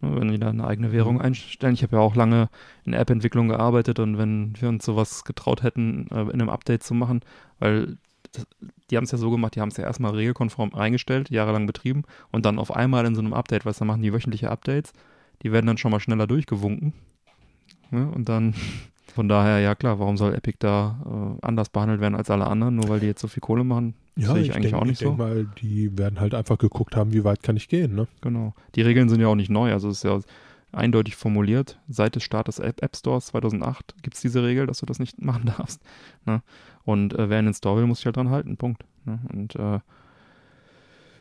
Ne, Wenn die da eine eigene Währung einstellen. Ich habe ja auch lange in App-Entwicklung gearbeitet und wenn wir uns sowas getraut hätten, äh, in einem Update zu machen, weil das, die haben es ja so gemacht, die haben es ja erstmal regelkonform eingestellt, jahrelang betrieben und dann auf einmal in so einem Update, was da machen die wöchentliche Updates, die werden dann schon mal schneller durchgewunken. Ne? Und dann von daher, ja klar, warum soll Epic da äh, anders behandelt werden als alle anderen, nur weil die jetzt so viel Kohle machen? Sehe ich eigentlich denk, auch nicht ich so. mal, die werden halt einfach geguckt haben, wie weit kann ich gehen, ne? Genau. Die Regeln sind ja auch nicht neu, also es ist ja eindeutig formuliert. Seit des Startes des App, App Stores 2008 gibt es diese Regel, dass du das nicht [LAUGHS] machen darfst. Ne? Und äh, wer in den Store will, muss sich halt dran halten. Punkt. Ne? Und äh,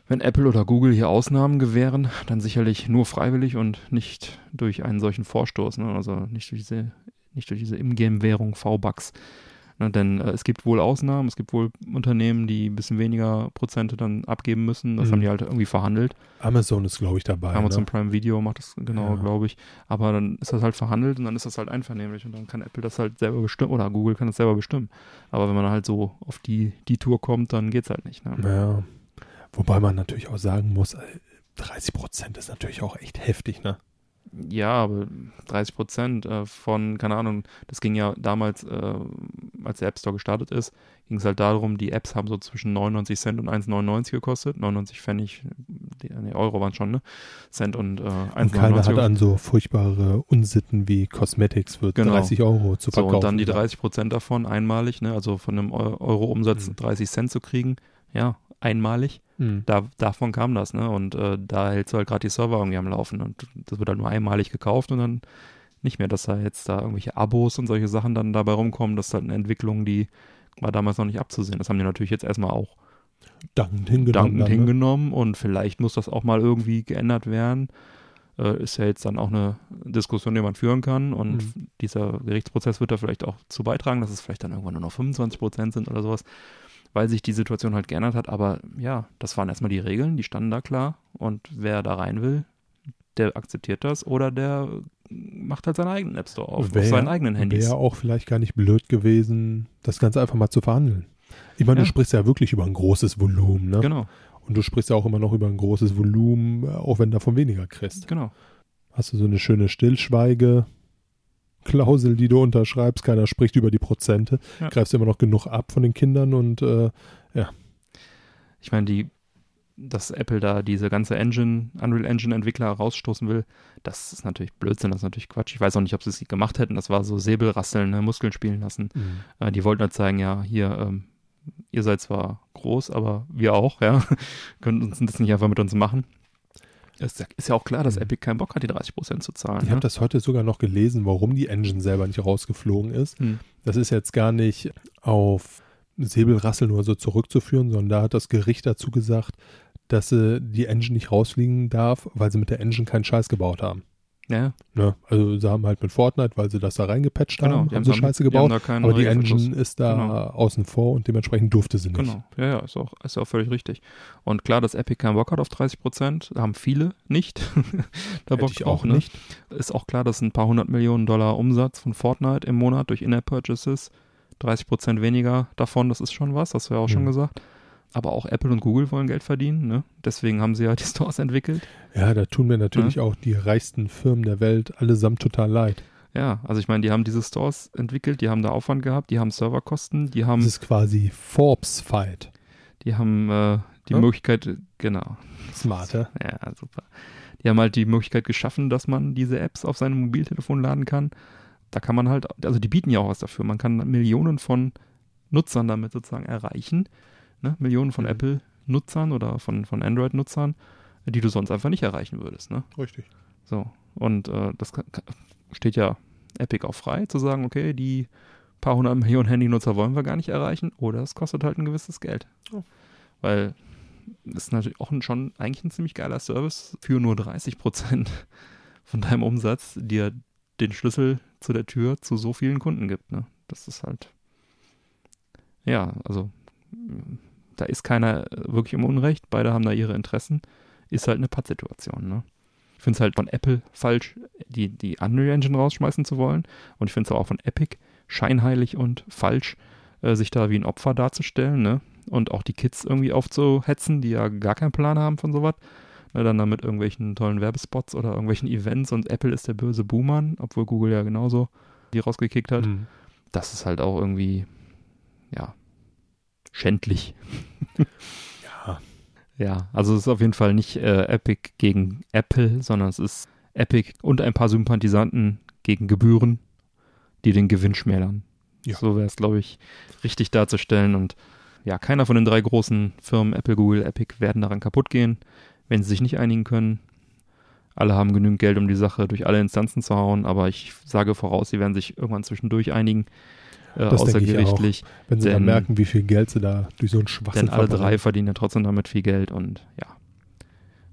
wenn Apple oder Google hier Ausnahmen gewähren, dann sicherlich nur freiwillig und nicht durch einen solchen Vorstoß. Ne? Also nicht durch diese, nicht durch diese Ingame-Währung V-Bucks. Ne? Denn äh, es gibt wohl Ausnahmen, es gibt wohl Unternehmen, die ein bisschen weniger Prozente dann abgeben müssen. Das Mhm. haben die halt irgendwie verhandelt. Amazon ist, glaube ich, dabei. Amazon ne? Prime Video macht das genau, Ja. glaube ich. Aber dann ist das halt verhandelt und dann ist das halt einvernehmlich und dann kann Apple das halt selber bestimmen oder Google kann das selber bestimmen. Aber wenn man halt so auf die, die Tour kommt, dann geht's halt nicht. Ne? Ja. Wobei man natürlich auch sagen muss, äh, 30 Prozent ist natürlich auch echt heftig, ne? Ja, aber 30 Prozent äh, von, keine Ahnung, das ging ja damals, äh, als der App Store gestartet ist, ging es halt darum, die Apps haben so zwischen 99 Cent und 1,99 gekostet. 99 Pfennig, nee, Euro waren schon, ne? Cent und äh, 1,99. Und keiner hat an so furchtbare Unsitten wie Cosmetics für Genau. 30 Euro zu So, verkaufen. und dann die 30 Prozent davon einmalig, ne, also von einem Eu- Euro-Umsatz Mhm. 30 Cent zu kriegen, ja, einmalig. Mhm. Da, davon kam das, ne? Und äh, da hältst du halt gerade die Server irgendwie am Laufen und das wird halt nur einmalig gekauft und dann nicht mehr, dass da jetzt da irgendwelche Abos und solche Sachen dann dabei rumkommen. Das ist halt eine Entwicklung, die war damals noch nicht abzusehen. Das haben die natürlich jetzt erstmal auch Dankend hingenommen. dankend dann, ne? hingenommen und vielleicht muss das auch mal irgendwie geändert werden. äh, ist ja jetzt dann auch eine Diskussion, die man führen kann. Und mhm. dieser Gerichtsprozess wird da vielleicht auch zu beitragen, dass es vielleicht dann irgendwann nur noch 25 Prozent sind oder sowas, weil sich die Situation halt geändert hat. Aber ja, das waren erstmal die Regeln, die standen da klar. Und wer da rein will, der akzeptiert das oder der macht halt seinen eigenen App Store auf, wär, auf seinen eigenen Handys. Wäre auch vielleicht gar nicht blöd gewesen, das Ganze einfach mal zu verhandeln. Ich meine, ja. du sprichst ja wirklich über ein großes Volumen, ne? Genau. Und du sprichst ja auch immer noch über ein großes Volumen, auch wenn du davon weniger kriegst. Genau. Hast du so eine schöne Stillschweige, Klausel, die du unterschreibst, keiner spricht über die Prozente, ja. greifst immer noch genug ab von den Kindern und äh, ja. Ich meine, die dass Apple da diese ganze Engine, Unreal Engine Entwickler rausstoßen will, das ist natürlich Blödsinn, das ist natürlich Quatsch. Ich weiß auch nicht, ob sie es gemacht hätten. Das war so Säbelrasseln, ne, Muskeln spielen lassen. Mhm. Äh, die wollten halt zeigen, ja, hier, ähm, ihr seid zwar groß, aber wir auch, ja. [LAUGHS] Können uns das nicht einfach mit uns machen. Es ist ja auch klar, dass mhm. Epic keinen Bock hat, die 30% zu zahlen. Ich ja? habe das heute sogar noch gelesen, warum die Engine selber nicht rausgeflogen ist. Mhm. Das ist jetzt gar nicht auf Säbelrasseln oder so zurückzuführen, sondern da hat das Gericht dazu gesagt, dass sie die Engine nicht rausfliegen darf, weil sie mit der Engine keinen Scheiß gebaut haben. Ja. Ne? Also sie haben halt mit Fortnite, weil sie das da reingepatcht genau, haben, haben sie Scheiße gebaut, die aber die Engine ist da genau. außen vor und dementsprechend durfte sie nicht. Genau, ja, ja, ist auch, ist auch völlig richtig. Und klar, dass Epic keinen Bock hat auf 30 Prozent, haben viele nicht. [LAUGHS] da Bock ich auch ne? nicht. Ist auch klar, dass ein paar hundert Millionen Dollar Umsatz von Fortnite im Monat durch In-App-Purchases, 30 Prozent weniger davon, das ist schon was, hast du ja auch mhm. schon gesagt aber auch Apple und Google wollen Geld verdienen. Ne? Deswegen haben sie ja die Stores entwickelt. Ja, da tun mir natürlich ja. auch die reichsten Firmen der Welt allesamt total leid. Ja, also ich meine, die haben diese Stores entwickelt, die haben da Aufwand gehabt, die haben Serverkosten, die haben. Das ist quasi Forbes Fight. Die haben äh, die ja? Möglichkeit, genau. Smarter. Ja, super. Die haben halt die Möglichkeit geschaffen, dass man diese Apps auf seinem Mobiltelefon laden kann. Da kann man halt, also die bieten ja auch was dafür. Man kann Millionen von Nutzern damit sozusagen erreichen ne? Millionen von mhm. Apple-Nutzern oder von, von Android-Nutzern, die du sonst einfach nicht erreichen würdest. Ne? Richtig. So, und äh, das kann, steht ja Epic auch frei, zu sagen, okay, die paar hundert Millionen Handynutzer wollen wir gar nicht erreichen oder es kostet halt ein gewisses Geld. Oh. Weil das ist natürlich auch ein, schon eigentlich ein ziemlich geiler Service für nur 30 Prozent von deinem Umsatz, dir den Schlüssel zu der Tür zu so vielen Kunden gibt. Ne? Das ist halt, ja, also da ist keiner wirklich im Unrecht, beide haben da ihre Interessen, ist halt eine Pattsituation. Ne? Ich finde es halt von Apple falsch, die, die Unreal Engine rausschmeißen zu wollen und ich finde es auch von Epic scheinheilig und falsch, äh, sich da wie ein Opfer darzustellen ne? und auch die Kids irgendwie aufzuhetzen, die ja gar keinen Plan haben von sowas. Ne, dann mit irgendwelchen tollen Werbespots oder irgendwelchen Events und Apple ist der böse Boomer, obwohl Google ja genauso die rausgekickt hat. Mhm. Das ist halt auch irgendwie, ja, schändlich. [LAUGHS] ja. Ja, also es ist auf jeden Fall nicht äh, Epic gegen Apple, sondern es ist Epic und ein paar Sympathisanten gegen Gebühren, die den Gewinn schmälern. Ja. So wäre es, glaube ich, richtig darzustellen. Und ja, keiner von den drei großen Firmen, Apple, Google, Epic, werden daran kaputt gehen, wenn sie sich nicht einigen können. Alle haben genügend Geld, um die Sache durch alle Instanzen zu hauen, aber ich sage voraus, sie werden sich irgendwann zwischendurch einigen äh, außergerichtlich. Wenn sie denn, dann merken, wie viel Geld sie da durch so einen Schwachsinn Denn alle drei verdienen ja trotzdem damit viel Geld und ja.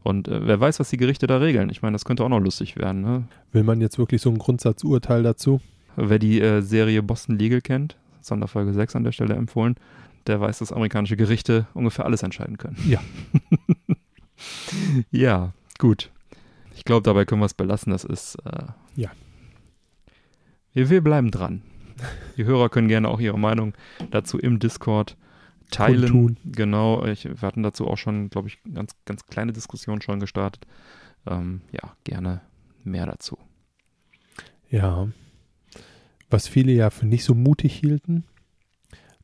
Und äh, wer weiß, was die Gerichte da regeln. Ich meine, das könnte auch noch lustig werden. Ne? Will man jetzt wirklich so ein Grundsatzurteil dazu? Wer die äh, Serie Boston Legal kennt, Sonderfolge 6 an der Stelle empfohlen, der weiß, dass amerikanische Gerichte ungefähr alles entscheiden können. Ja. [LAUGHS] ja, gut. Ich glaube, dabei können wir es belassen. Das ist. Äh, ja. Wir, wir bleiben dran. Die Hörer können gerne auch ihre Meinung dazu im Discord teilen. Tun. Genau, ich, wir hatten dazu auch schon, glaube ich, ganz, ganz kleine Diskussionen schon gestartet. Ähm, ja, gerne mehr dazu. Ja. Was viele ja für nicht so mutig hielten,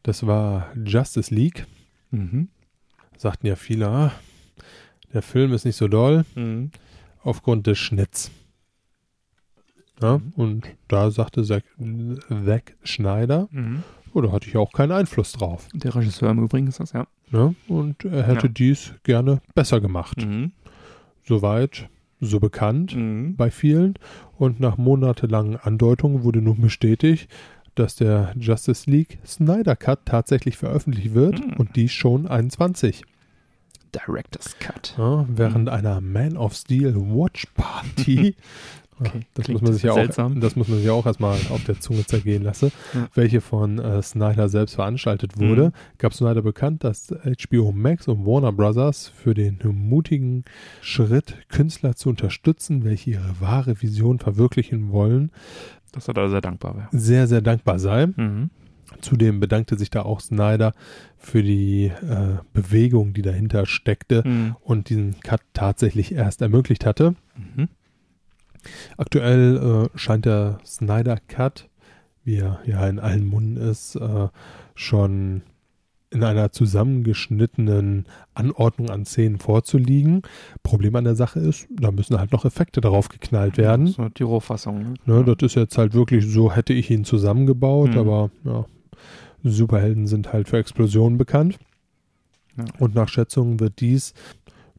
das war Justice League. Mhm. Sagten ja viele, ah, der Film ist nicht so doll mhm. aufgrund des Schnitts. Ja, mhm. Und da sagte Zack, Zack Schneider, mhm. oh, da hatte ich auch keinen Einfluss drauf. Der Regisseur im Übrigen ist das, ja. ja und er hätte ja. dies gerne besser gemacht. Mhm. Soweit so bekannt mhm. bei vielen. Und nach monatelangen Andeutungen wurde nun bestätigt, dass der Justice League Snyder Cut tatsächlich veröffentlicht wird mhm. und dies schon 21. Director's Cut. Ja, während einer Man of Steel Watch Party [LAUGHS] Okay, das muss man sich ja seltsam. auch, das muss man sich auch erstmal auf der Zunge zergehen lassen, Ja. welche von äh, Snyder selbst veranstaltet wurde. Mhm. Gab Snyder bekannt, dass HBO Max und Warner Brothers für den mutigen Schritt, Künstler zu unterstützen, welche ihre wahre Vision verwirklichen wollen, Dass er da sehr dankbar wäre. sehr, sehr dankbar sei. Mhm. Zudem bedankte sich da auch Snyder für die äh, Bewegung, die dahinter steckte Mhm. und diesen Cut tatsächlich erst ermöglicht hatte. Mhm. Aktuell äh, scheint der Snyder Cut, wie er ja in allen Munden ist, äh, schon in einer zusammengeschnittenen Anordnung an Szenen vorzuliegen. Problem an der Sache ist, da müssen halt noch Effekte drauf geknallt werden. So die Rohfassung. Ne, das ist jetzt halt wirklich so, hätte ich ihn zusammengebaut, Mhm. aber ja, Superhelden sind halt für Explosionen bekannt. Ja. Und nach Schätzungen wird dies,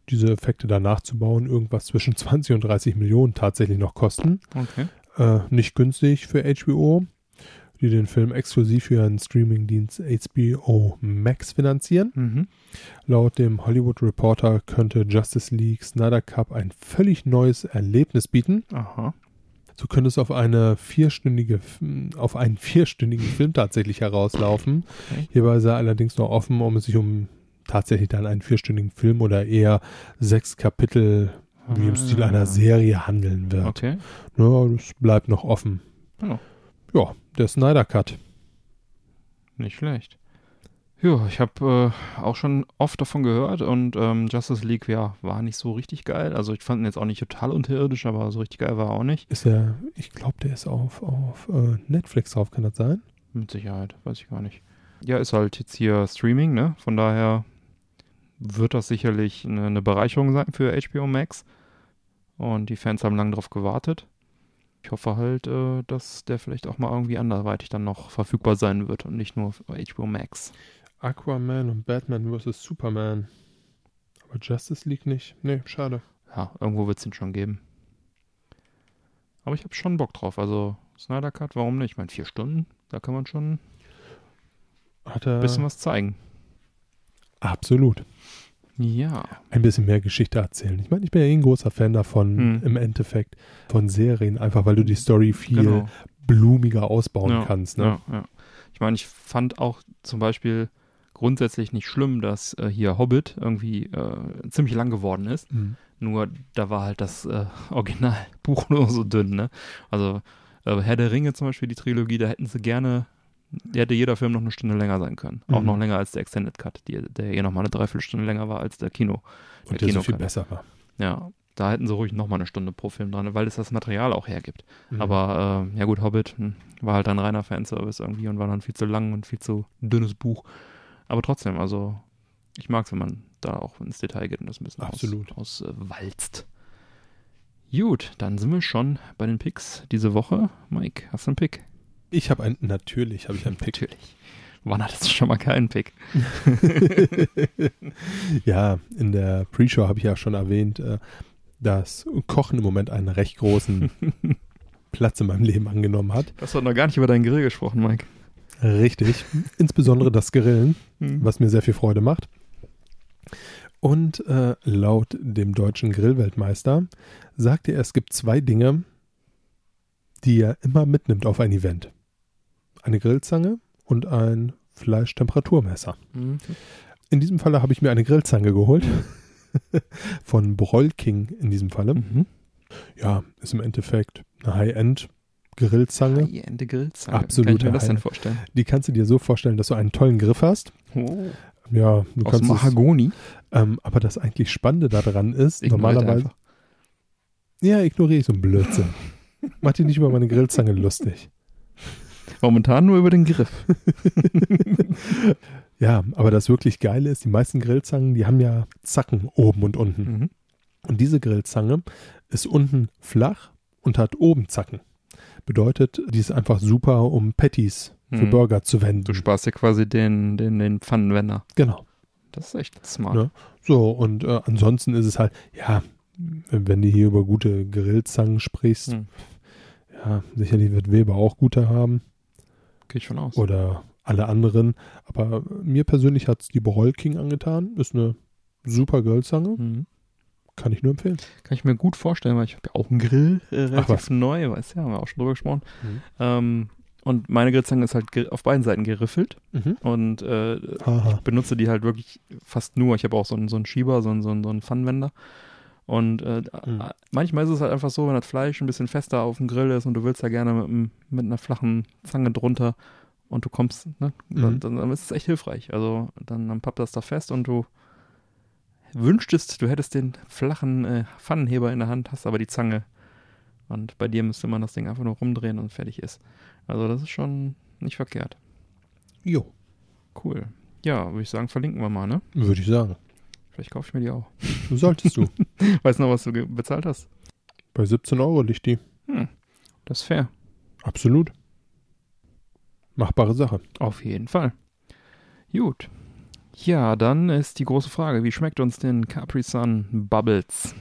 diese Effekte danach zu bauen, irgendwas zwischen [LAUGHS] 20 und 30 Millionen tatsächlich noch kosten. Okay. Äh, nicht günstig für HBO, die den Film exklusiv für ihren Streamingdienst HBO Max finanzieren. Mhm. Laut dem Hollywood Reporter könnte Justice League Snyder Cup ein völlig neues Erlebnis bieten. Aha. So könnte es auf eine vierstündige, auf einen vierstündigen Film tatsächlich herauslaufen. Okay. Hierbei sei allerdings noch offen, ob es sich um tatsächlich dann einen vierstündigen Film oder eher sechs Kapitel wie im Stil Ah. einer Serie handeln wird. Okay. Ja, das bleibt noch offen. Ja. Ja, der Snyder Cut. Nicht schlecht. Ja, ich habe äh, auch schon oft davon gehört und ähm, Justice League ja, war nicht so richtig geil. Also ich fand ihn jetzt auch nicht total unterirdisch, aber so richtig geil war er auch nicht. Ist er, ich glaube, der ist auf, auf äh, Netflix drauf, kann das sein? Mit Sicherheit, weiß ich gar nicht. Ja, ist halt jetzt hier Streaming, ne? Von daher wird das sicherlich eine, eine Bereicherung sein für HBO Max. Und die Fans haben lange drauf gewartet. Ich hoffe halt, äh, dass der vielleicht auch mal irgendwie anderweitig dann noch verfügbar sein wird und nicht nur für HBO Max. Aquaman und Batman vs. Superman. Aber Justice League nicht. Nee, schade. Ja, irgendwo wird es ihn schon geben. Aber ich habe schon Bock drauf. Also Snyder Cut, warum nicht? Ich meine, vier Stunden, da kann man schon ein bisschen was zeigen. Absolut Ja. ein bisschen mehr Geschichte erzählen. Ich meine, ich bin ja eh ein großer Fan davon, Hm. im Endeffekt von Serien, einfach weil du die Story viel Genau. blumiger ausbauen ja, kannst. Ne? Ja, ja. Ich meine, ich fand auch zum Beispiel grundsätzlich nicht schlimm, dass äh, hier Hobbit irgendwie äh, ziemlich lang geworden ist. Mhm. Nur da war halt das äh, [LAUGHS] Originalbuch [LAUGHS] nur so dünn, ne? Also äh, Herr der Ringe zum Beispiel, die Trilogie, da hätten sie gerne, hätte jeder Film noch eine Stunde länger sein können. Auch Mhm. noch länger als der Extended Cut, die, der eh noch mal eine Dreiviertelstunde länger war als der Kino. Und Der der so viel besser war. Ja, da hätten sie ruhig noch mal eine Stunde pro Film dran, weil es das Material auch hergibt. Mhm. Aber äh, ja gut, Hobbit hm, war halt ein reiner Fanservice irgendwie und war dann viel zu lang und viel zu dünnes Buch. Aber trotzdem, also ich mag es, wenn man da auch ins Detail geht und das ein bisschen Absolut. aus, aus, äh. Gut, dann sind wir schon bei den Picks diese Woche. Mike, hast du einen Pick? Ich habe ein, natürlich habe ich einen Pick. Natürlich. Wann hattest du schon mal keinen Pick? [LAUGHS] ja, in der Pre-Show habe ich ja schon erwähnt, äh, dass Kochen im Moment einen recht großen [LAUGHS] Platz in meinem Leben angenommen hat. Du hast doch noch gar nicht über deinen Grill gesprochen, Mike. Richtig. [LAUGHS] Insbesondere das Grillen, Hm. was mir sehr viel Freude macht. Und äh, laut dem deutschen Grillweltmeister sagte er, es gibt zwei Dinge, die er immer mitnimmt auf ein Event. Eine Grillzange und ein Fleischtemperaturmesser. Mhm. In diesem Falle habe ich mir eine Grillzange geholt. [LAUGHS] Von Broil King in diesem Falle. Mhm. Ja, ist im Endeffekt eine High-End-Grillzange. High-End Grillzange. Absolut Kann ich mir das denn High-End. vorstellen? Die kannst du dir so vorstellen, dass du einen tollen Griff hast. Oh. Ja, du Aus kannst es, Mahagoni. ähm, aber das eigentlich Spannende daran ist, Ignoriert normalerweise. einfach. Ja, ignoriere ich so einen Blödsinn. [LAUGHS] Mach dich nicht über meine Grillzange lustig. Momentan nur über den Griff. [LAUGHS] Ja, aber das wirklich Geile ist, die meisten Grillzangen, die haben ja Zacken oben und unten. Mhm. Und diese Grillzange ist unten flach und hat oben Zacken. Bedeutet, die ist einfach super, um Patties für Mhm. Burger zu wenden. Du sparst dir quasi den, den, den Pfannenwender. Genau. Das ist echt smart. Ja. So, und äh, ansonsten ist es halt, ja, wenn, du hier über gute Grillzangen sprichst, Hm. Ja, sicherlich wird Weber auch gute haben Gehe ich von aus. oder alle anderen. Aber mir persönlich hat es die King angetan. Ist eine Super Grillzange. Mhm. Kann ich nur empfehlen. Kann ich mir gut vorstellen, weil ich habe ja auch einen Grill, äh, relativ was. neu, weißt du, ja, haben wir auch schon drüber gesprochen. Mhm. Ähm, und meine Grillzange ist halt auf beiden Seiten geriffelt Mhm. und äh, Haha. benutze die halt wirklich fast nur. Ich habe auch so einen, so einen Schieber, so einen, so einen, so einen Pfannenwender. Und äh, Mhm. manchmal ist es halt einfach so, wenn das Fleisch ein bisschen fester auf dem Grill ist und du willst da gerne mit, mit einer flachen Zange drunter und du kommst, ne, dann, Mhm. dann, dann ist es echt hilfreich. Also dann, dann pappt das da fest und du wünschtest, du hättest den flachen äh, Pfannenheber in der Hand, hast aber die Zange. Und bei dir müsste man das Ding einfach nur rumdrehen und fertig ist. Also das ist schon nicht verkehrt. Jo, Cool. Ja, würde ich sagen, verlinken wir mal, ne? würde ich sagen. Vielleicht kaufe ich mir die auch. Solltest du. [LAUGHS] Weißt du noch, was du bezahlt hast? Bei 17 Euro liegt die. Hm, das ist fair. Absolut. Machbare Sache. Auf jeden Fall. Gut. Ja, dann ist die große Frage, wie schmeckt uns denn Capri Sun Bubbles?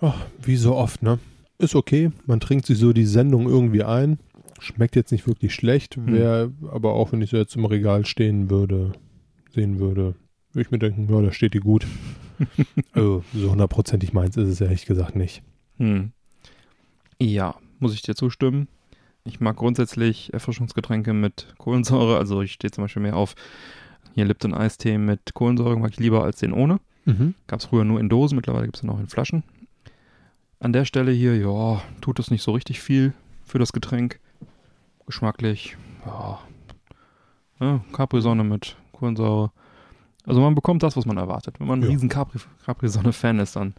Ach, wie so oft, ne? Ist okay. Man trinkt sich so die Sendung irgendwie ein. Schmeckt jetzt nicht wirklich schlecht. Hm. Wäre aber auch, wenn ich so jetzt im Regal stehen würde, sehen würde, würde ich mir denken, ja, da steht die gut. [LAUGHS] also, so hundertprozentig meins ist es ehrlich gesagt nicht. Hm. Ja, muss ich dir zustimmen. Ich mag grundsätzlich Erfrischungsgetränke mit Kohlensäure. Also ich stehe zum Beispiel mehr auf hier Lipton Eistee mit Kohlensäure, mag ich lieber als den ohne. Mhm. Gab es früher nur in Dosen, mittlerweile gibt es ihn auch in Flaschen. An der Stelle hier, ja, tut es nicht so richtig viel für das Getränk. Geschmacklich, ja. ja Capri-Sonne mit Kohlensäure. Also man bekommt das, was man erwartet. Wenn man ein Ja. riesen Capri- Capri-Sonne-Fan ist, dann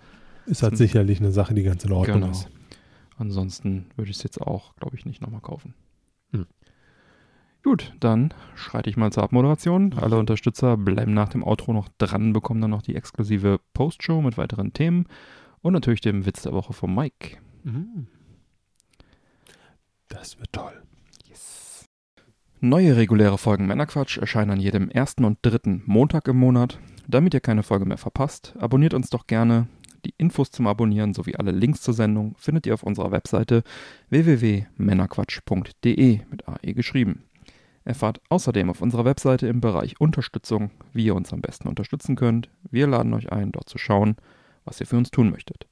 Ist halt sicherlich eine Sache, die ganz in Ordnung Genau. ist. ansonsten würde ich es jetzt auch, glaube ich, nicht nochmal kaufen. Hm. Gut, dann schreite ich mal zur Abmoderation. Alle Unterstützer bleiben nach dem Outro noch dran, bekommen dann noch die exklusive Postshow mit weiteren Themen und natürlich dem Witz der Woche von Mike. Mhm. Das wird toll. Neue reguläre Folgen Männerquatsch erscheinen an jedem ersten und dritten Montag im Monat. Damit ihr keine Folge mehr verpasst, abonniert uns doch gerne. Die Infos zum Abonnieren sowie alle Links zur Sendung findet ihr auf unserer Webseite www.männerquatsch.de mit AE geschrieben. Erfahrt außerdem auf unserer Webseite im Bereich Unterstützung, wie ihr uns am besten unterstützen könnt. Wir laden euch ein, dort zu schauen, was ihr für uns tun möchtet.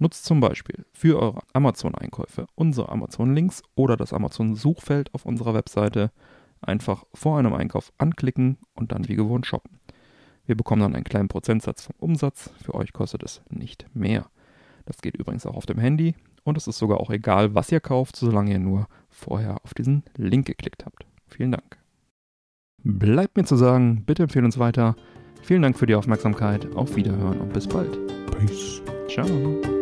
Nutzt zum Beispiel für eure Amazon-Einkäufe unsere Amazon-Links oder das Amazon-Suchfeld auf unserer Webseite. Einfach vor einem Einkauf anklicken und dann wie gewohnt shoppen. Wir bekommen dann einen kleinen Prozentsatz vom Umsatz. Für euch kostet es nicht mehr. Das geht übrigens auch auf dem Handy und es ist sogar auch egal, was ihr kauft, solange ihr nur vorher auf diesen Link geklickt habt. Vielen Dank. Bleibt mir zu sagen, bitte empfehlen uns weiter. Vielen Dank für die Aufmerksamkeit. Auf Wiederhören und bis bald. Peace. Ciao.